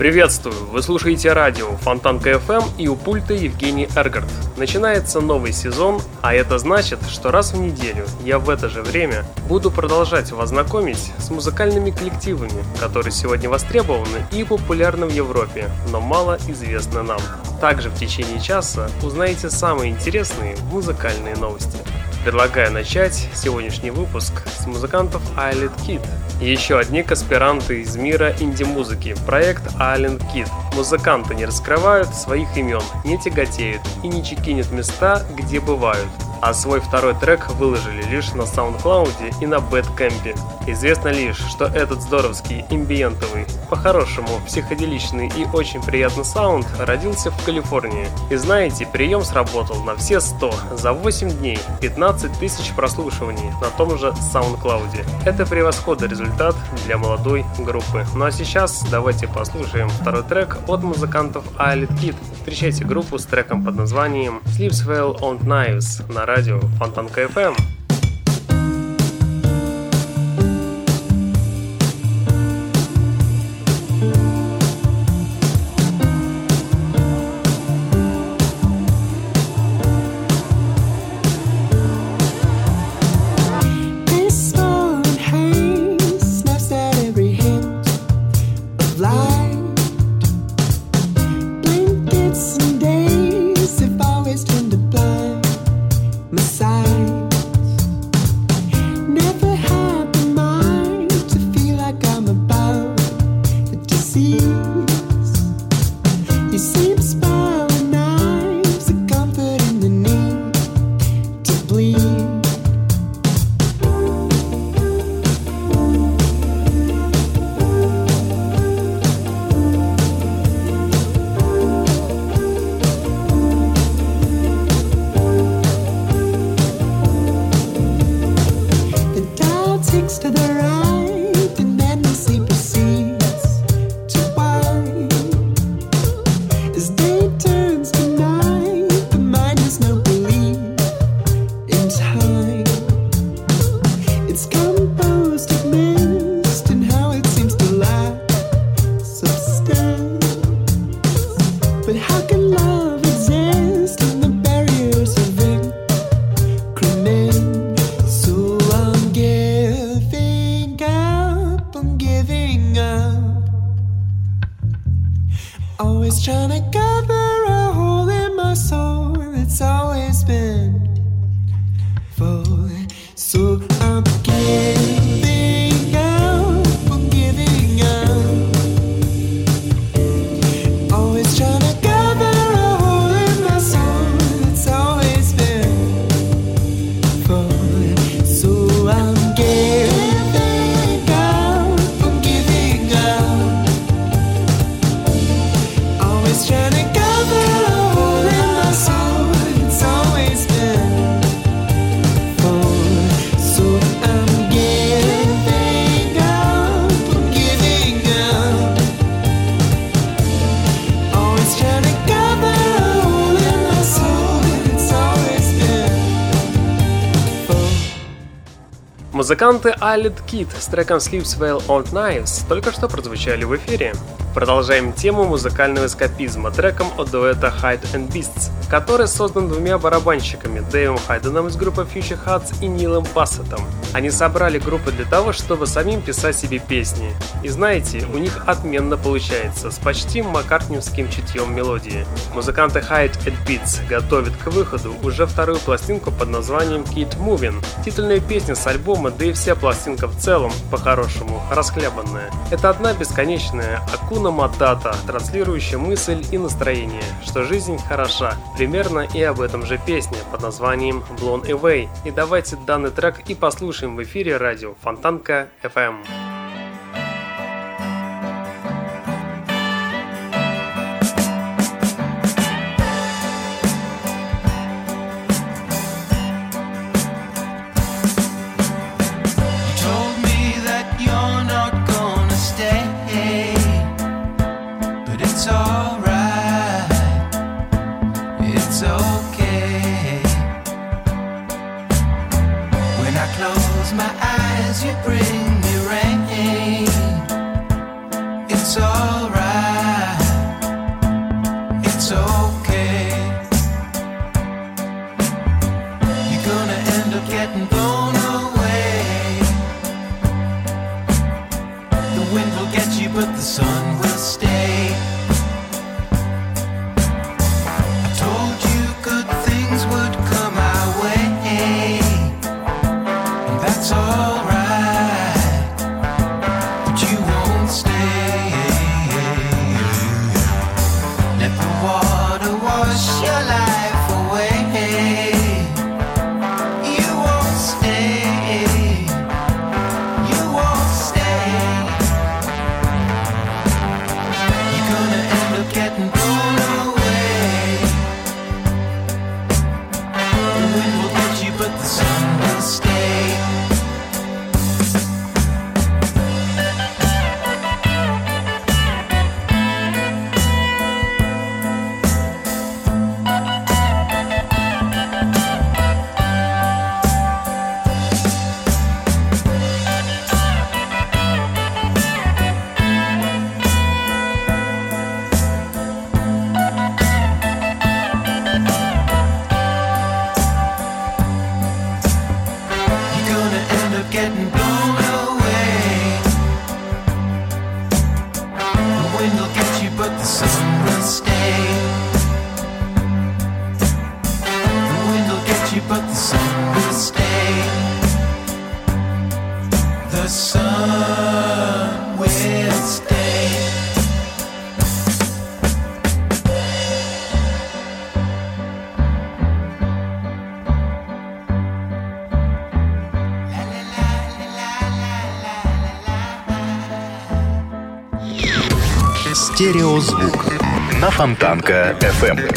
Приветствую! Вы слушаете радио Фонтанка FM и у пульта Евгений Эргард. Начинается новый сезон, а это значит, что раз в неделю я в это же время буду продолжать вас знакомить с музыкальными коллективами, которые сегодня востребованы и популярны в Европе, но мало известны нам. Также в течение часа узнаете самые интересные музыкальные новости. Предлагаю начать сегодняшний выпуск с музыкантов Island Kid. Еще одни аспиранты из мира инди-музыки, проект Island Kid. Музыканты не раскрывают своих имен, не тяготеют и не чекинят места, где бывают а свой второй трек выложили лишь на SoundCloud и на Badcamp. Известно лишь, что этот здоровский, имбиентовый, по-хорошему психоделичный и очень приятный саунд родился в Калифорнии. И знаете, прием сработал на все 100 за 8 дней, 15 тысяч прослушиваний на том же SoundCloud. Это превосходный результат для молодой группы. Ну а сейчас давайте послушаем второй трек от музыкантов Islet Kid. Встречайте группу с треком под названием Sleeps Well on Knives на радио Фонтанка FM. Музыканты Alid Kid с треком Sleeps Well on Knives только что прозвучали в эфире. Продолжаем тему музыкального эскапизма треком от дуэта Hide and Beasts, который создан двумя барабанщиками Дэйвом Хайденом из группы Future Huts и Нилом Бассетом. Они собрали группу для того, чтобы самим писать себе песни. И знаете, у них отменно получается, с почти маккартневским чутьем мелодии. Музыканты Hide and Beats готовят к выходу уже вторую пластинку под названием Keep Moving. Титульная песня с альбома, да и вся пластинка в целом, по-хорошему, расхлябанная. Это одна бесконечная акуна Акуна Матата, транслирующая мысль и настроение, что жизнь хороша. Примерно и об этом же песня под названием Blown Away. И давайте данный трек и послушаем в эфире радио Фонтанка FM. Стереозвук на Фонтанка FM.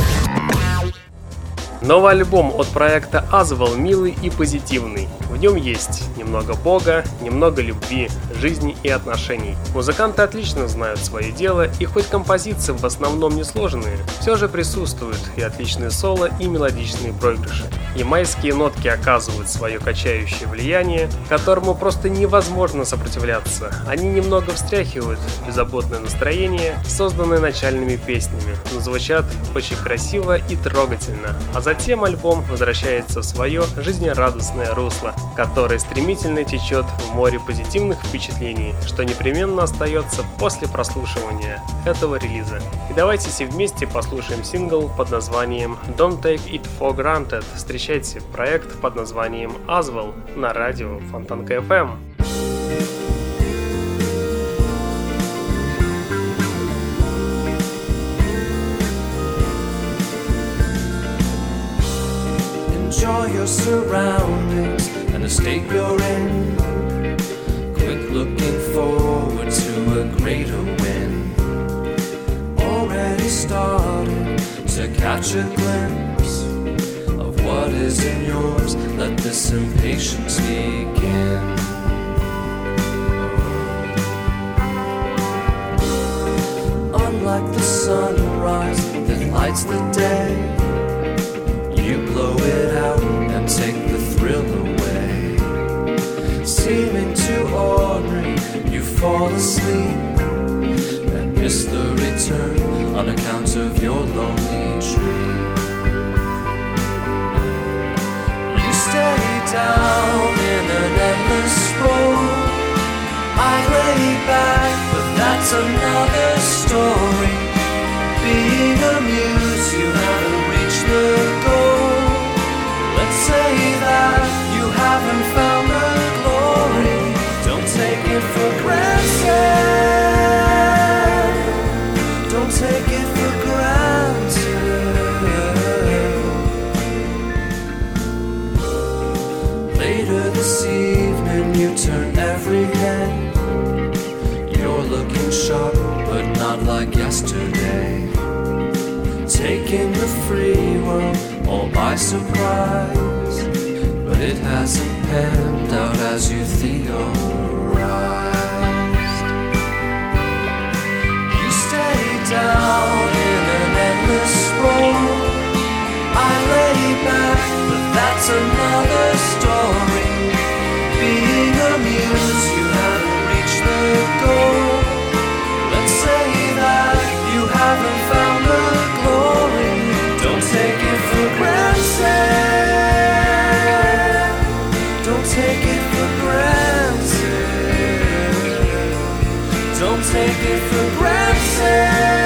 Новый альбом от проекта Азвал милый и позитивный. В нем есть немного бога, немного любви, жизни и отношений. Музыканты отлично знают свое дело, и хоть композиции в основном несложные, все же присутствуют и отличные соло, и мелодичные проигрыши. Ямайские нотки оказывают свое качающее влияние, которому просто невозможно сопротивляться. Они немного встряхивают беззаботное настроение, созданное начальными песнями, но звучат очень красиво и трогательно. А за Затем альбом возвращается в свое жизнерадостное русло, которое стремительно течет в море позитивных впечатлений, что непременно остается после прослушивания этого релиза. И давайте все вместе послушаем сингл под названием Don't Take It For Granted. Встречайте проект под названием Aswell на радио Фонтанка FM. enjoy your surroundings and the state you're in. Looking forward to a greater win. Already started to catch a glimpse of what is in yours. Let this impatience begin. Unlike the sunrise that lights the day of your lonely dream. You stay down in an endless road. I lay back, but that's another story. Being amused, you haven't reached the goal Let's say that you haven't found the glory. Don't take it for granted. Don't take yesterday. Taking the free world all by surprise But it hasn't panned out as you theorized. You stay down in an endless road. I lay back, but that's another story. For granted.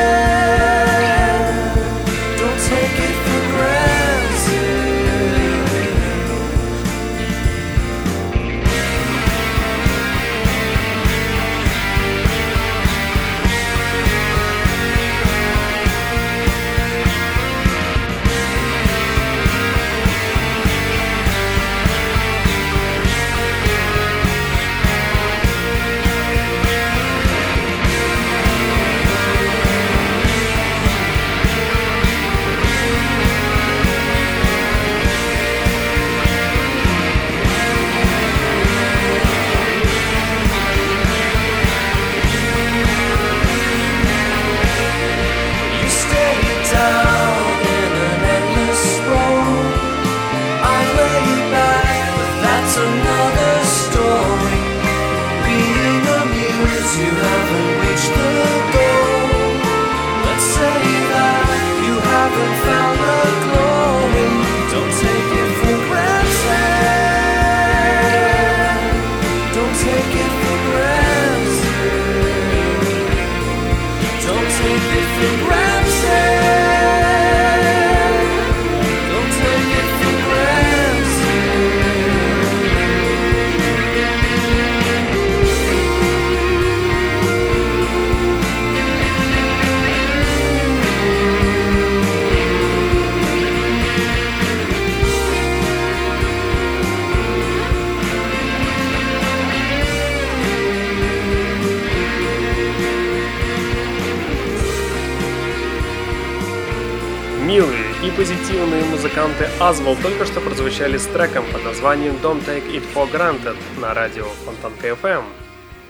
Позитивные музыканты Азвал только что прозвучали с треком под названием Don't Take It For Granted на радио Фонтанка FM.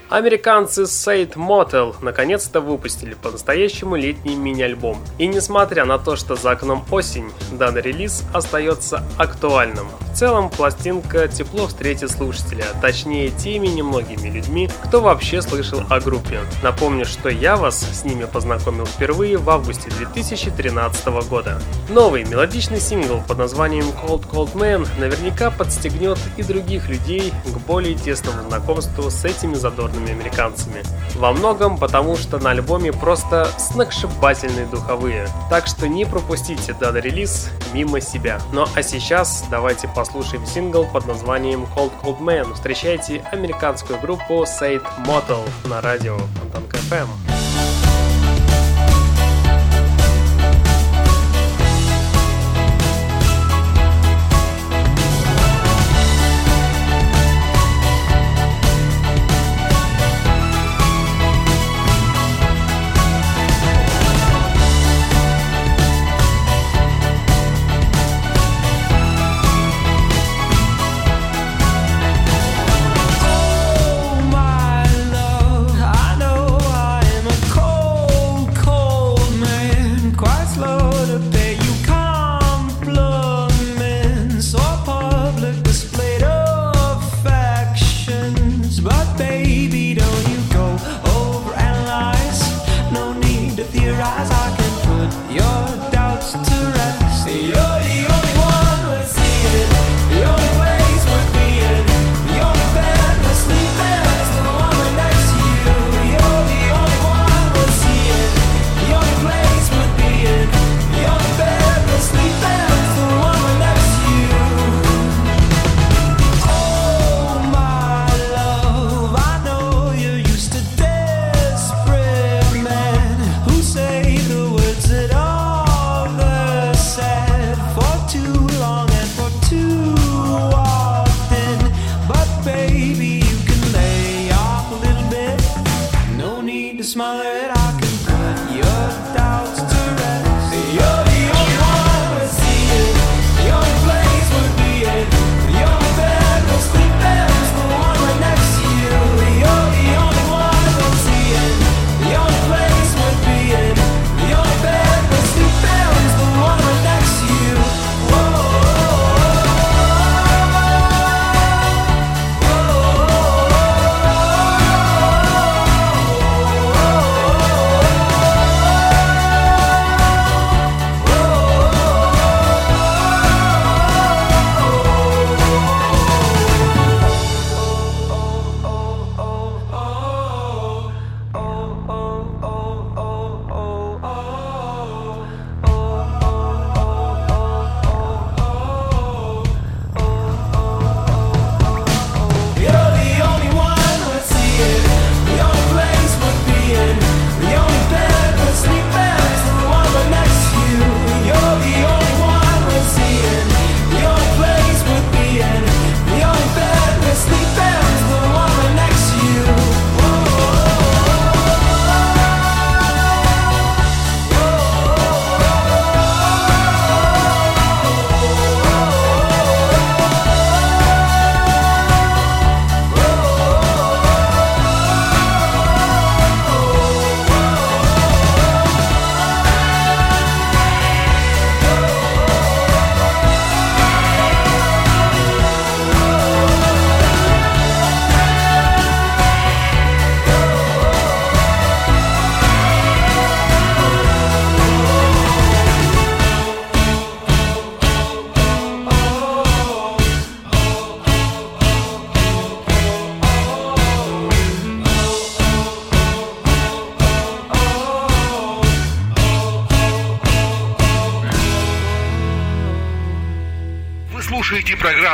Американцы Сейд Motel наконец-то выпустили по-настоящему летний мини-альбом. И несмотря на то, что за окном осень, данный релиз остается актуальным. Целом, пластинка тепло встретит слушателя, точнее теми немногими людьми, кто вообще слышал о группе. Напомню, что я вас с ними познакомил впервые в августе 2013 года. Новый мелодичный сингл под названием Cold Cold Man наверняка подстегнет и других людей к более тесному знакомству с этими задорными американцами. Во многом потому, что на альбоме просто сногсшибательные духовые. Так что не пропустите данный релиз мимо себя. Ну а сейчас давайте послушаем сингл под названием Cold Cold Man. Встречайте американскую группу Said Motel на радио Фонтанка FM.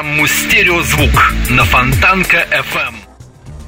Программу «Стереозвук» на Фонтанка FM.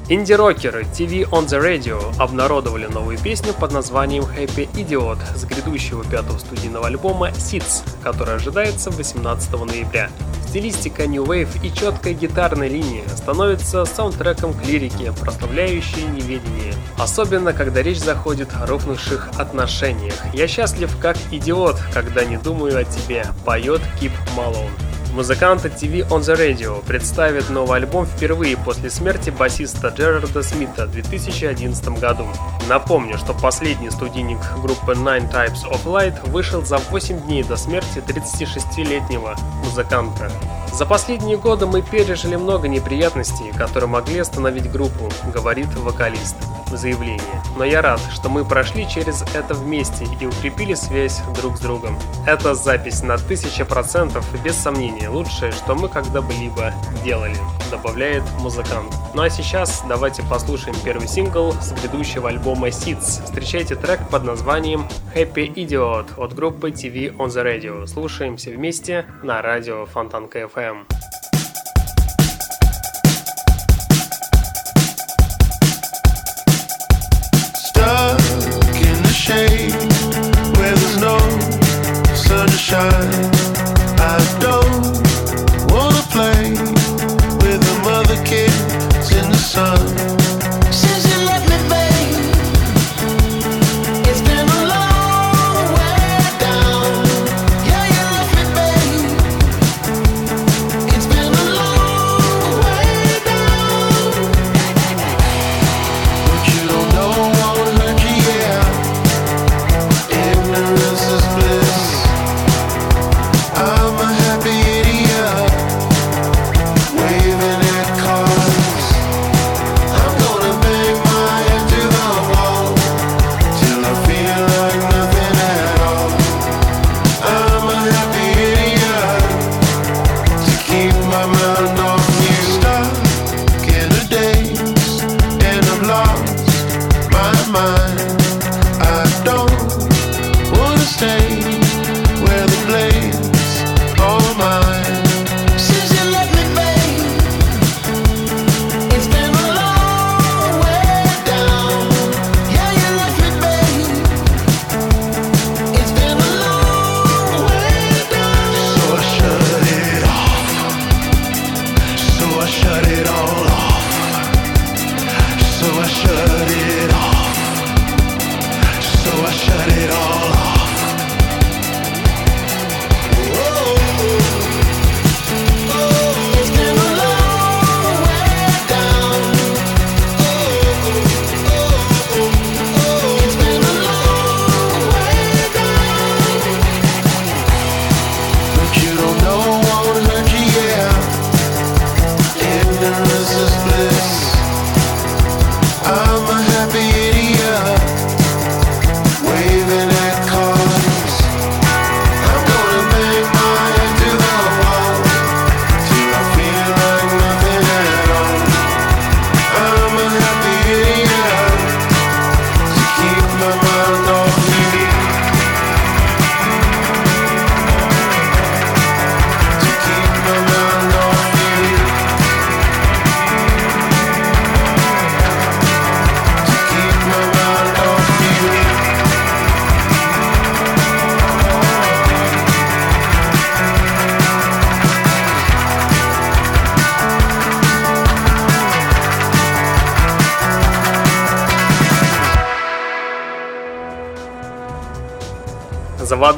Инди-рокеры TV on the Radio обнародовали новую песню под названием Happy Idiot с грядущего пятого студийного альбома Seeds, который ожидается 18 ноября. Стилистика New Wave и четкая гитарная линия становятся саундтреком к лирике, прославляющей неведение. Особенно, когда речь заходит о рухнувших отношениях. «Я счастлив как идиот, когда не думаю о тебе», поет Кип Малоун. Музыканты TV on the Radio представят новый альбом впервые после смерти басиста Джерарда Смита в 2011 году. Напомню, что последний студийник группы Nine Types of Light вышел за 8 дней до смерти 36-летнего музыканта. За последние годы мы пережили много неприятностей, которые могли остановить группу, говорит вокалист в заявлении. Но я рад, что мы прошли через это вместе и укрепили связь друг с другом. Это запись на 1000% и без сомнения лучшее, что мы когда-либо делали, добавляет музыкант. Ну а сейчас давайте послушаем первый сингл с грядущего альбома Seeds. Встречайте трек под названием Happy Idiot от группы TV on the Radio. Слушаемся вместе на радио Фонтанка FM. Sunshine. I don't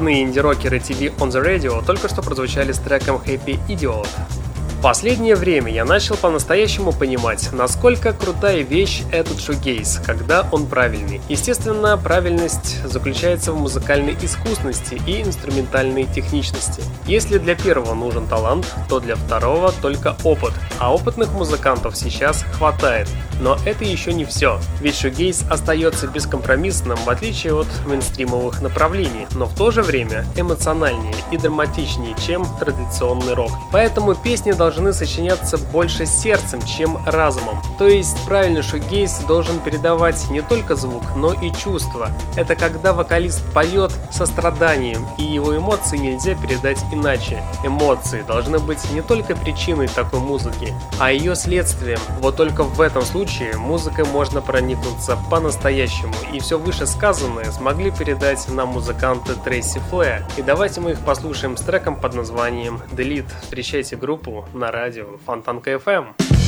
Заводные инди-рокеры TV on the Radio только что прозвучали с треком Happy Idiot. Последнее время я начал по-настоящему понимать, насколько крутая вещь этот шугейс, когда он правильный. Естественно, правильность заключается в музыкальной искусности и инструментальной техничности. Если для первого нужен талант, то для второго только опыт, а опытных музыкантов сейчас хватает. Но это еще не все, ведь шугейс остается бескомпромиссным в отличие от мейнстримовых направлений, но в то же время эмоциональнее и драматичнее, чем традиционный рок. Поэтому песни должны должны сочиняться больше сердцем, чем разумом. То есть правильный шугейс должен передавать не только звук, но и чувства. Это когда вокалист поет со страданием, и его эмоции нельзя передать иначе. Эмоции должны быть не только причиной такой музыки, а ее следствием. Вот только в этом случае музыкой можно проникнуться по-настоящему, и все вышесказанное смогли передать нам музыканты Трейси Флэ. И давайте мы их послушаем с треком под названием Delete. Встречайте группу на радио Фонтанка FM.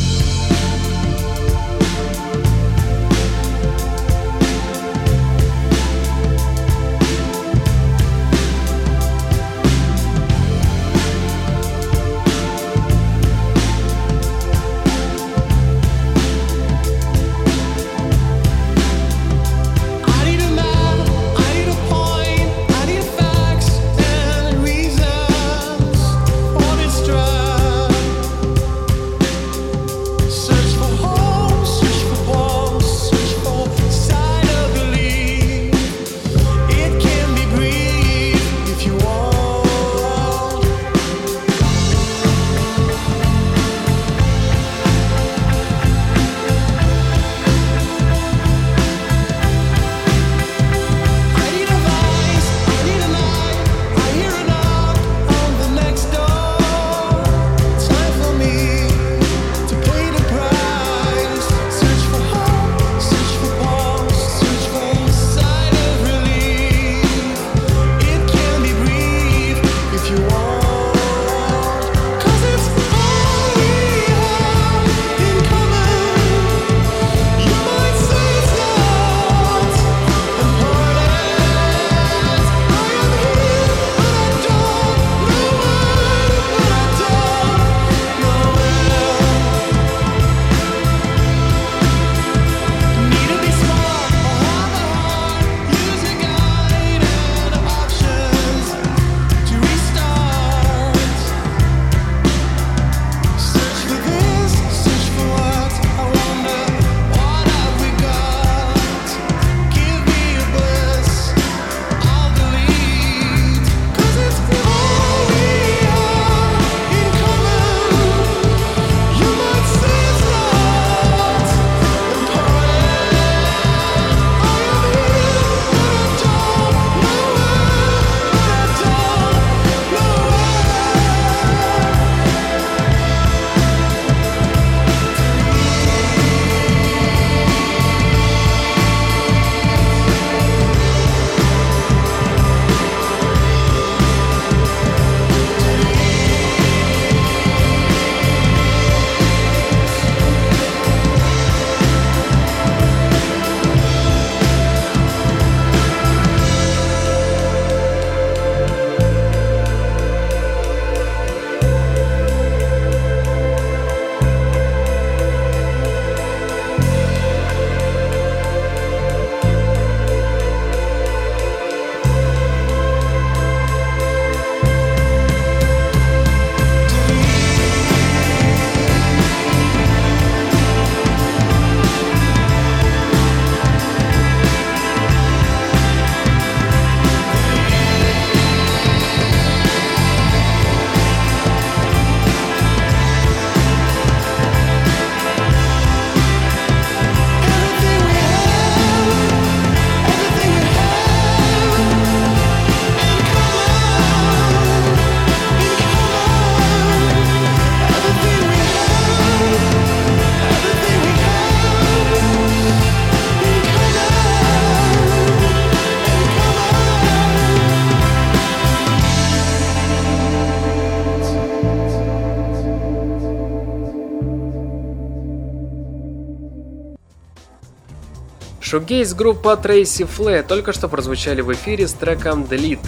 Шугейс группа Tracy Флэ только что прозвучали в эфире с треком Delete.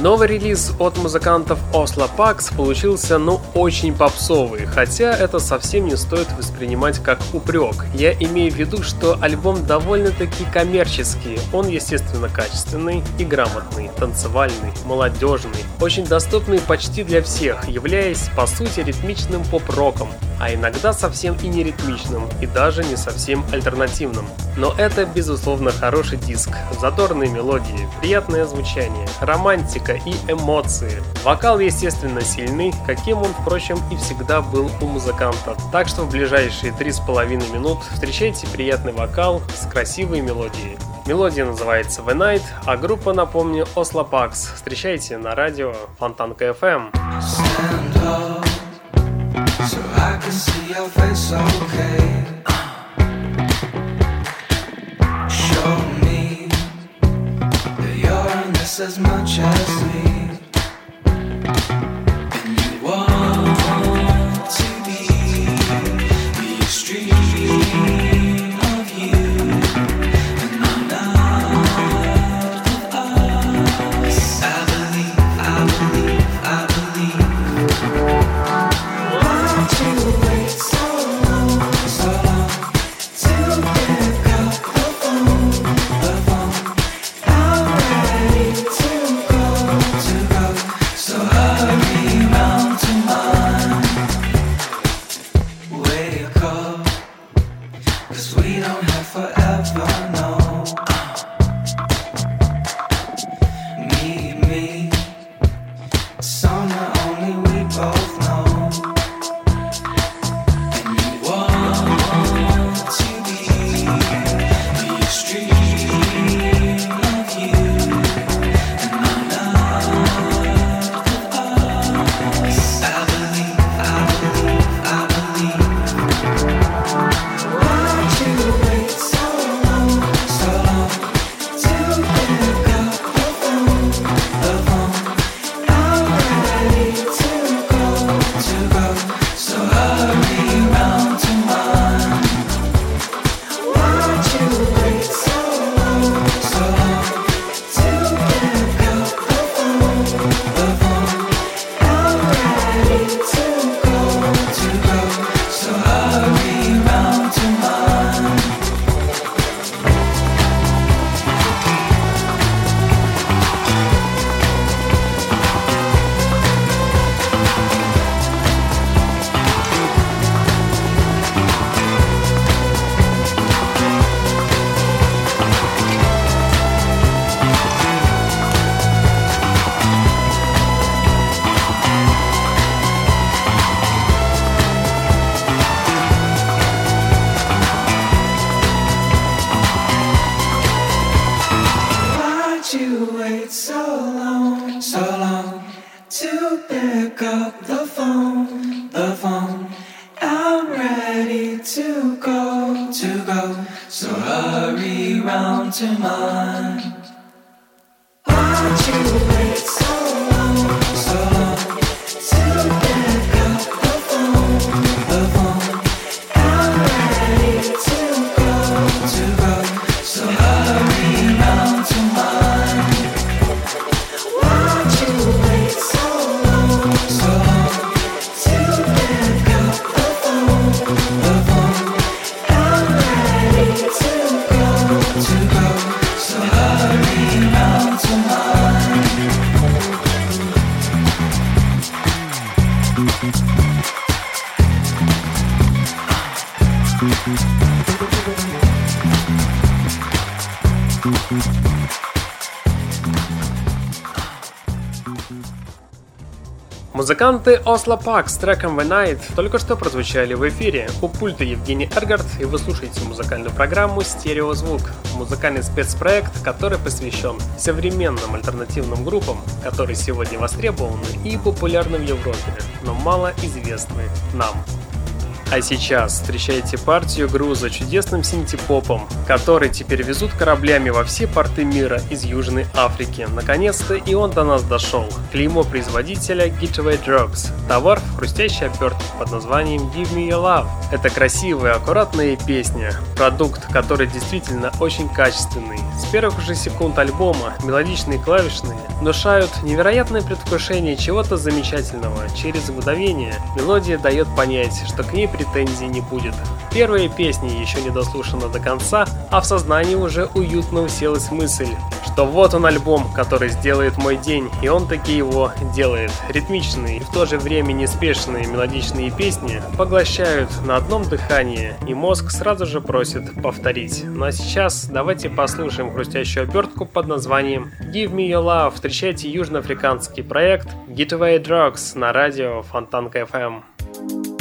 Новый релиз от музыкантов Oslo Pax получился ну очень попсовый, хотя это совсем не стоит воспринимать как упрек. Я имею в виду, что альбом довольно-таки коммерческий, он естественно качественный и грамотный, танцевальный, молодежный, очень доступный почти для всех, являясь по сути ритмичным поп-роком, а иногда совсем и не ритмичным, и даже не совсем альтернативным. Но это безусловно хороший диск, задорные мелодии, приятное звучание, романтика энергетика и эмоции. Вокал, естественно, сильный, каким он, впрочем, и всегда был у музыканта. Так что в ближайшие три с половиной минут встречайте приятный вокал с красивой мелодией. Мелодия называется The Night, а группа, напомню, Oslo Pax. Встречайте на радио Фонтанка FM. So I can see your face okay. As much as me. to mind. Музыканты Oslo Park с треком The Night только что прозвучали в эфире. У пульта Евгений Эргард, и вы слушаете музыкальную программу «Стереозвук». Музыкальный спецпроект, который посвящен современным альтернативным группам, которые сегодня востребованы и популярны в Европе, но мало известны нам. А сейчас встречайте партию груза чудесным синтепопом, который теперь везут кораблями во все порты мира из Южной Африки. Наконец-то и он до нас дошел. Клеймо производителя Getaway Drugs. Товар в хрустящей обертке под названием Give Me Your Love. Это красивая, аккуратная песня. Продукт, который действительно очень качественный. С первых же секунд альбома мелодичные клавишные внушают невероятное предвкушение чего-то замечательного. Через мгновение мелодия дает понять, что к ней претензий не будет. Первая песня еще не дослушана до конца, а в сознании уже уютно уселась мысль, что вот он альбом, который сделает мой день, и он таки его делает. Ритмичные и в то же время неспешные мелодичные песни поглощают на одном дыхании, и мозг сразу же просит повторить. Ну а сейчас давайте послушаем хрустящую обертку под названием Give Me Your Love. Встречайте южноафриканский проект Getaway Drugs на радио Фонтанка FM.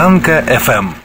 Фонтанка FM.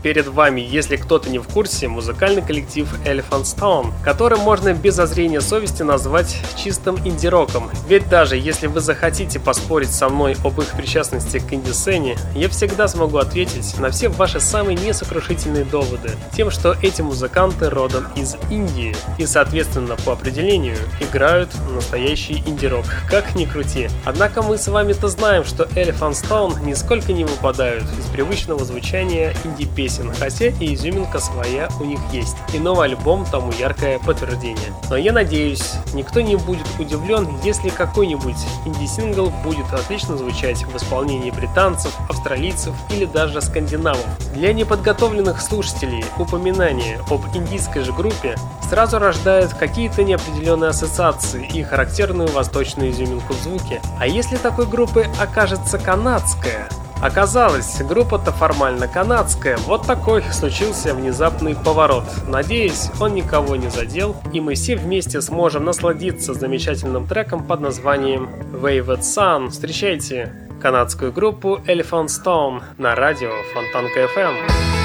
Перед вами, если кто-то не в курсе, музыкальный коллектив Elephant Stone, который можно без озрения совести назвать чистым инди-роком. Ведь даже если вы захотите поспорить со мной об их причастности к инди-сцене, я всегда смогу ответить на все ваши самые несокрушительные доводы тем, что эти музыканты родом из Индии и, соответственно, по определению играют настоящий инди-рок, как ни крути. Однако мы с вами-то знаем, что Elephant Stone нисколько не выпадают из привычного звучания инди-песен песен, хотя и изюминка своя у них есть. И новый альбом тому яркое подтверждение. Но я надеюсь, никто не будет удивлен, если какой-нибудь инди-сингл будет отлично звучать в исполнении британцев, австралийцев или даже скандинавов. Для неподготовленных слушателей упоминание об индийской же группе сразу рождает какие-то неопределенные ассоциации и характерную восточную изюминку в звуке. А если такой группы окажется канадская, Оказалось, группа-то формально канадская. Вот такой случился внезапный поворот. Надеюсь, он никого не задел, и мы все вместе сможем насладиться замечательным треком под названием Waved Sun. Встречайте канадскую группу Elephant Stone на радио Фонтанка FM.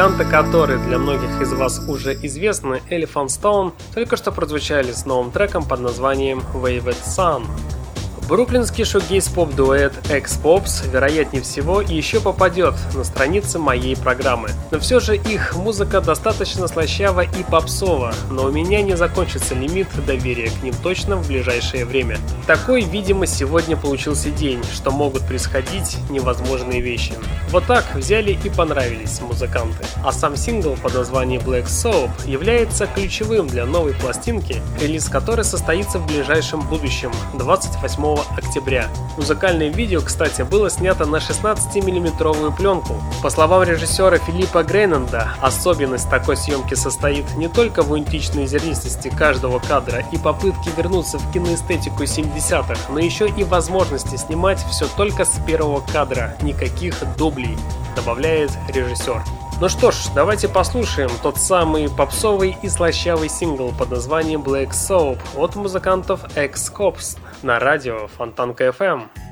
Музыканты, которые для многих из вас уже известны, Elephant Stone, только что прозвучали с новым треком под названием Waved Sun. Бруклинский шугейс-поп-дуэт X-Pops, вероятнее всего, еще попадет на страницы моей программы. Но все же их музыка достаточно слащава и попсова, но у меня не закончится лимит доверия к ним точно в ближайшее время. Такой, видимо, сегодня получился день, что могут происходить невозможные вещи. Вот так взяли и понравились музыканты. А сам сингл под названием Black Soap является ключевым для новой пластинки, релиз которой состоится в ближайшем будущем, 28 октября. Музыкальное видео, кстати, было снято на 16-миллиметровую пленку. По словам режиссера Филиппа Грейнанда, особенность такой съемки состоит не только в аутентичной зернистости каждого кадра и попытке вернуться в киноэстетику 70-х, но еще и возможности снимать все только с первого кадра, никаких дублей, добавляет режиссер. Ну что ж, давайте послушаем тот самый попсовый и слащавый сингл под названием Black Soap от музыкантов X-Cops на радио Фонтанка FM.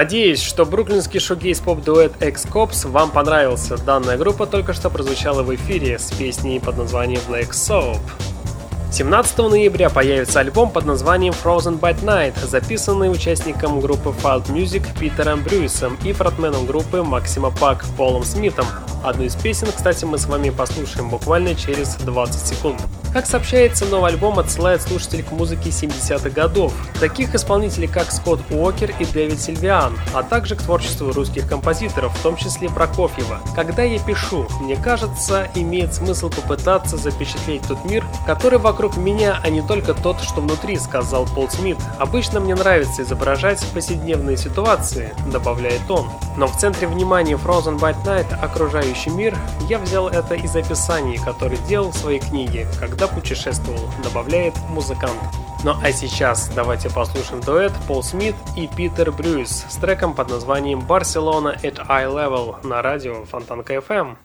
Надеюсь, что бруклинский шугейс-поп-дуэт X-Cops вам понравился. Данная группа только что прозвучала в эфире с песней под названием Black Soap. 17 ноября появится альбом под названием Frozen by Night, записанный участником группы Field Music Питером Брюсом и фронтменом группы Максима Пак Полом Смитом. Одну из песен, кстати, мы с вами послушаем буквально через 20 секунд. Как сообщается, новый альбом отсылает слушателей к музыке 70-х годов, таких исполнителей как Скотт Уокер и Дэвид Сильвиан, а также к творчеству русских композиторов, в том числе Прокофьева. Когда я пишу, мне кажется, имеет смысл попытаться запечатлеть тот мир, который вокруг меня, а не только тот, что внутри, сказал Пол Смит. Обычно мне нравится изображать повседневные ситуации, добавляет он. Но в центре внимания Frozen by Night окружающий мир, я взял это из описаний, которые делал в своей книге, когда когда путешествовал, добавляет музыкант. Ну а сейчас давайте послушаем дуэт Пол Смит и Питер Брюс с треком под названием «Барселона at Eye Level» на радио Фонтанка FM.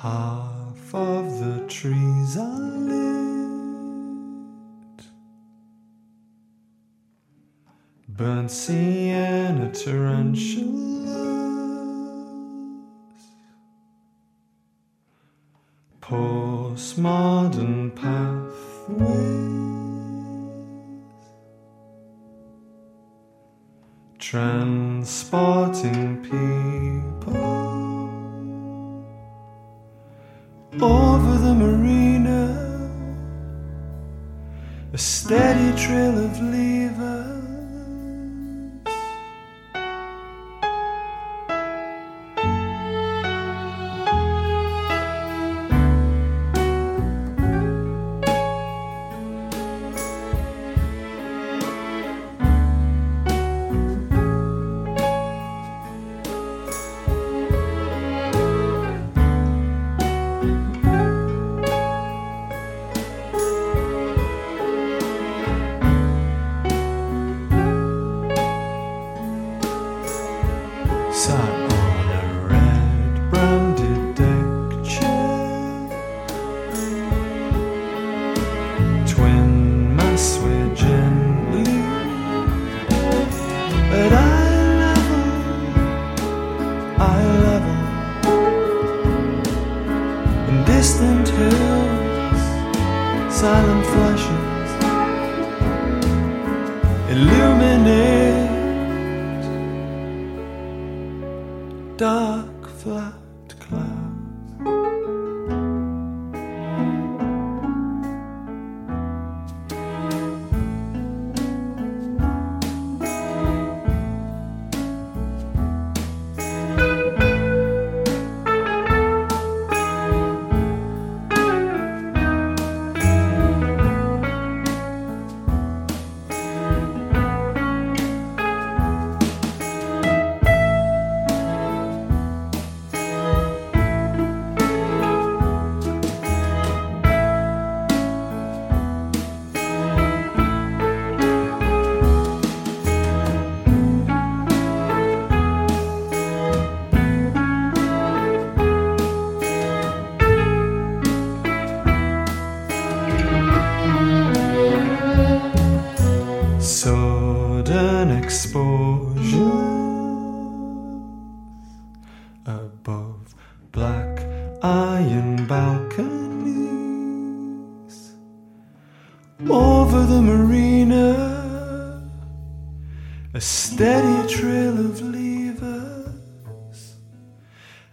Half of the trees are burnt sienna tarantulas, postmodern pathways, transporting people over the marina. A steady trail of levers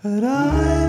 But I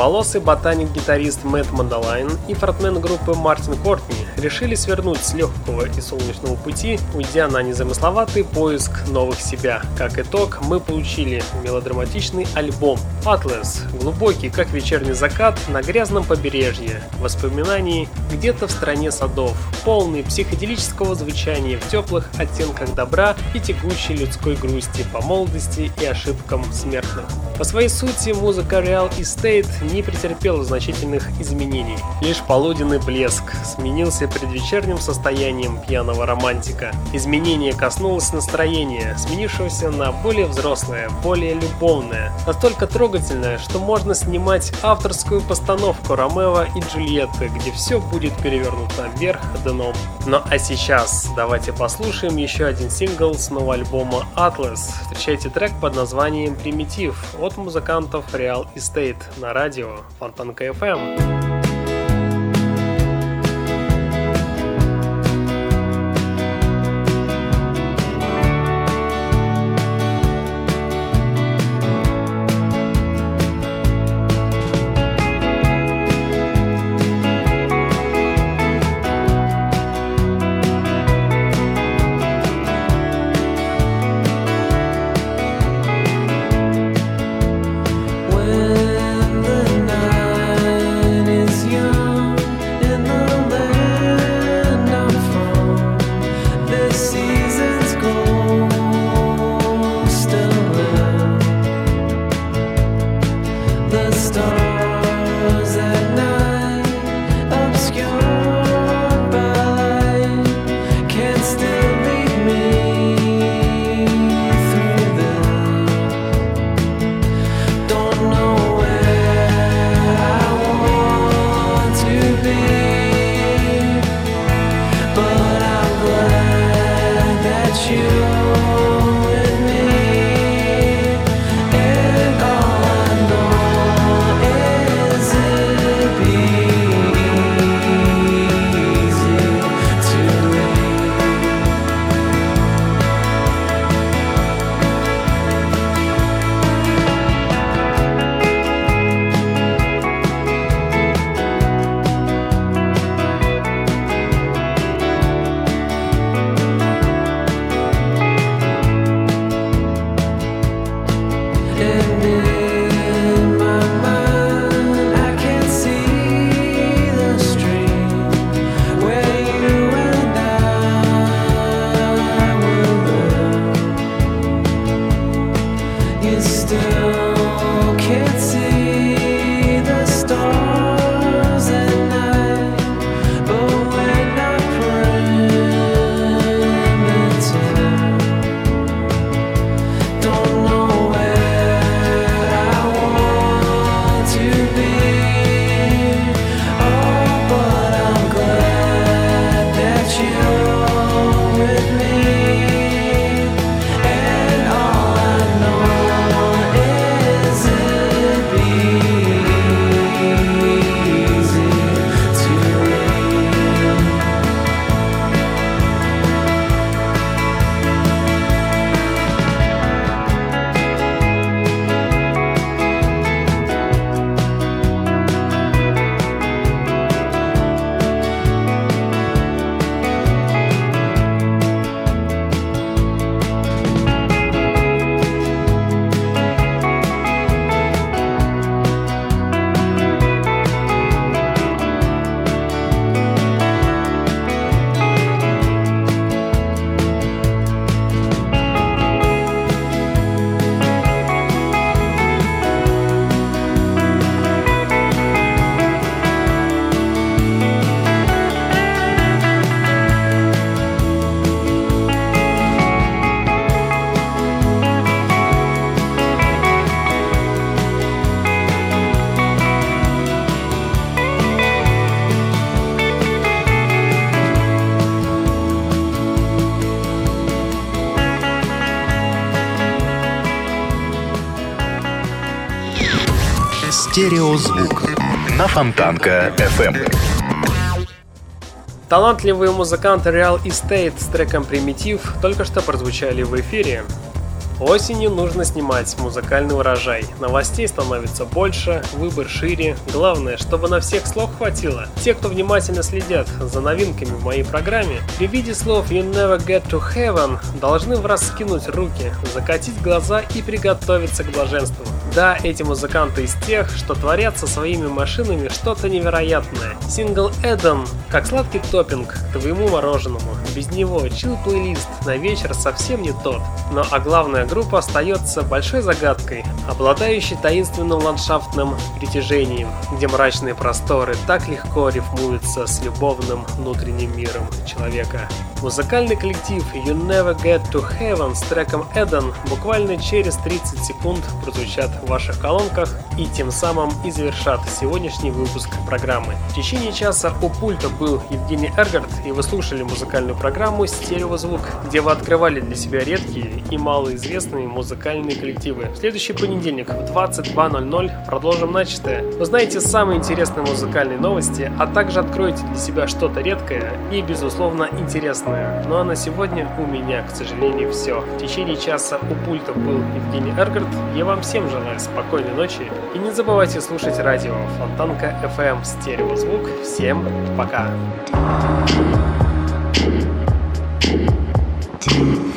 Темноволосый ботаник-гитарист Мэтт Мандалайн и фронтмен группы Мартин Кортни решили свернуть с легкого и солнечного пути, уйдя на незамысловатый поиск новых себя. Как итог, мы получили мелодраматичный альбом Atlas, глубокий, как вечерний закат на грязном побережье, воспоминаний где-то в стране садов, полный психоделического звучания в теплых оттенках добра и текущей людской грусти по молодости и ошибкам смертных. По своей сути, музыка Real Estate не претерпела значительных изменений. Лишь полуденный блеск сменился предвечерним состоянием пьяного романтика. Изменение коснулось настроения, сменившегося на более взрослое, более любовное. Настолько трогательное, что можно снимать авторскую постановку Ромео и Джульетты, где все будет перевернуто вверх дном. Ну а сейчас давайте послушаем еще один сингл с нового альбома Atlas. Встречайте трек под названием «Примитив» от музыкантов Real Estate на радио Фонтанка FM. Стереозвук на Фонтанка FM. Талантливые музыканты Real Estate с треком «Примитив» только что прозвучали в эфире. Осенью нужно снимать музыкальный урожай. Новостей становится больше, выбор шире. Главное, чтобы на всех слов хватило. Те, кто внимательно следят за новинками в моей программе, при виде слов You Never Get to Heaven должны в раскинуть руки, закатить глаза и приготовиться к блаженству. Да, эти музыканты из тех, что творят со своими машинами что-то невероятное. Сингл Эден, как сладкий топпинг к твоему мороженому. Без него чил-плейлист на вечер совсем не тот. Но а главная группа остается большой загадкой, обладающей таинственным ландшафтным притяжением, где мрачные просторы так легко рифмуются с любовным внутренним миром человека. Музыкальный коллектив You Never Get to Heaven с треком Eden буквально через 30 секунд прозвучат в ваших колонках и тем самым и завершат сегодняшний выпуск программы. В течение часа у пульта был Евгений Эргард, и вы слушали музыкальную программу «Стереозвук», где вы открывали для себя редкие и малоизвестные музыкальные коллективы. В следующий понедельник в 22.00 продолжим начатое. Узнаете самые интересные музыкальные новости, а также откроете для себя что-то редкое и, безусловно, интересное. Ну а на сегодня у меня, к сожалению, все. В течение часа у пульта был Евгений Эргард. Я вам всем желаю спокойной ночи и не забывайте слушать радио Фонтанка FM Стереозвук. Всем пока! Two.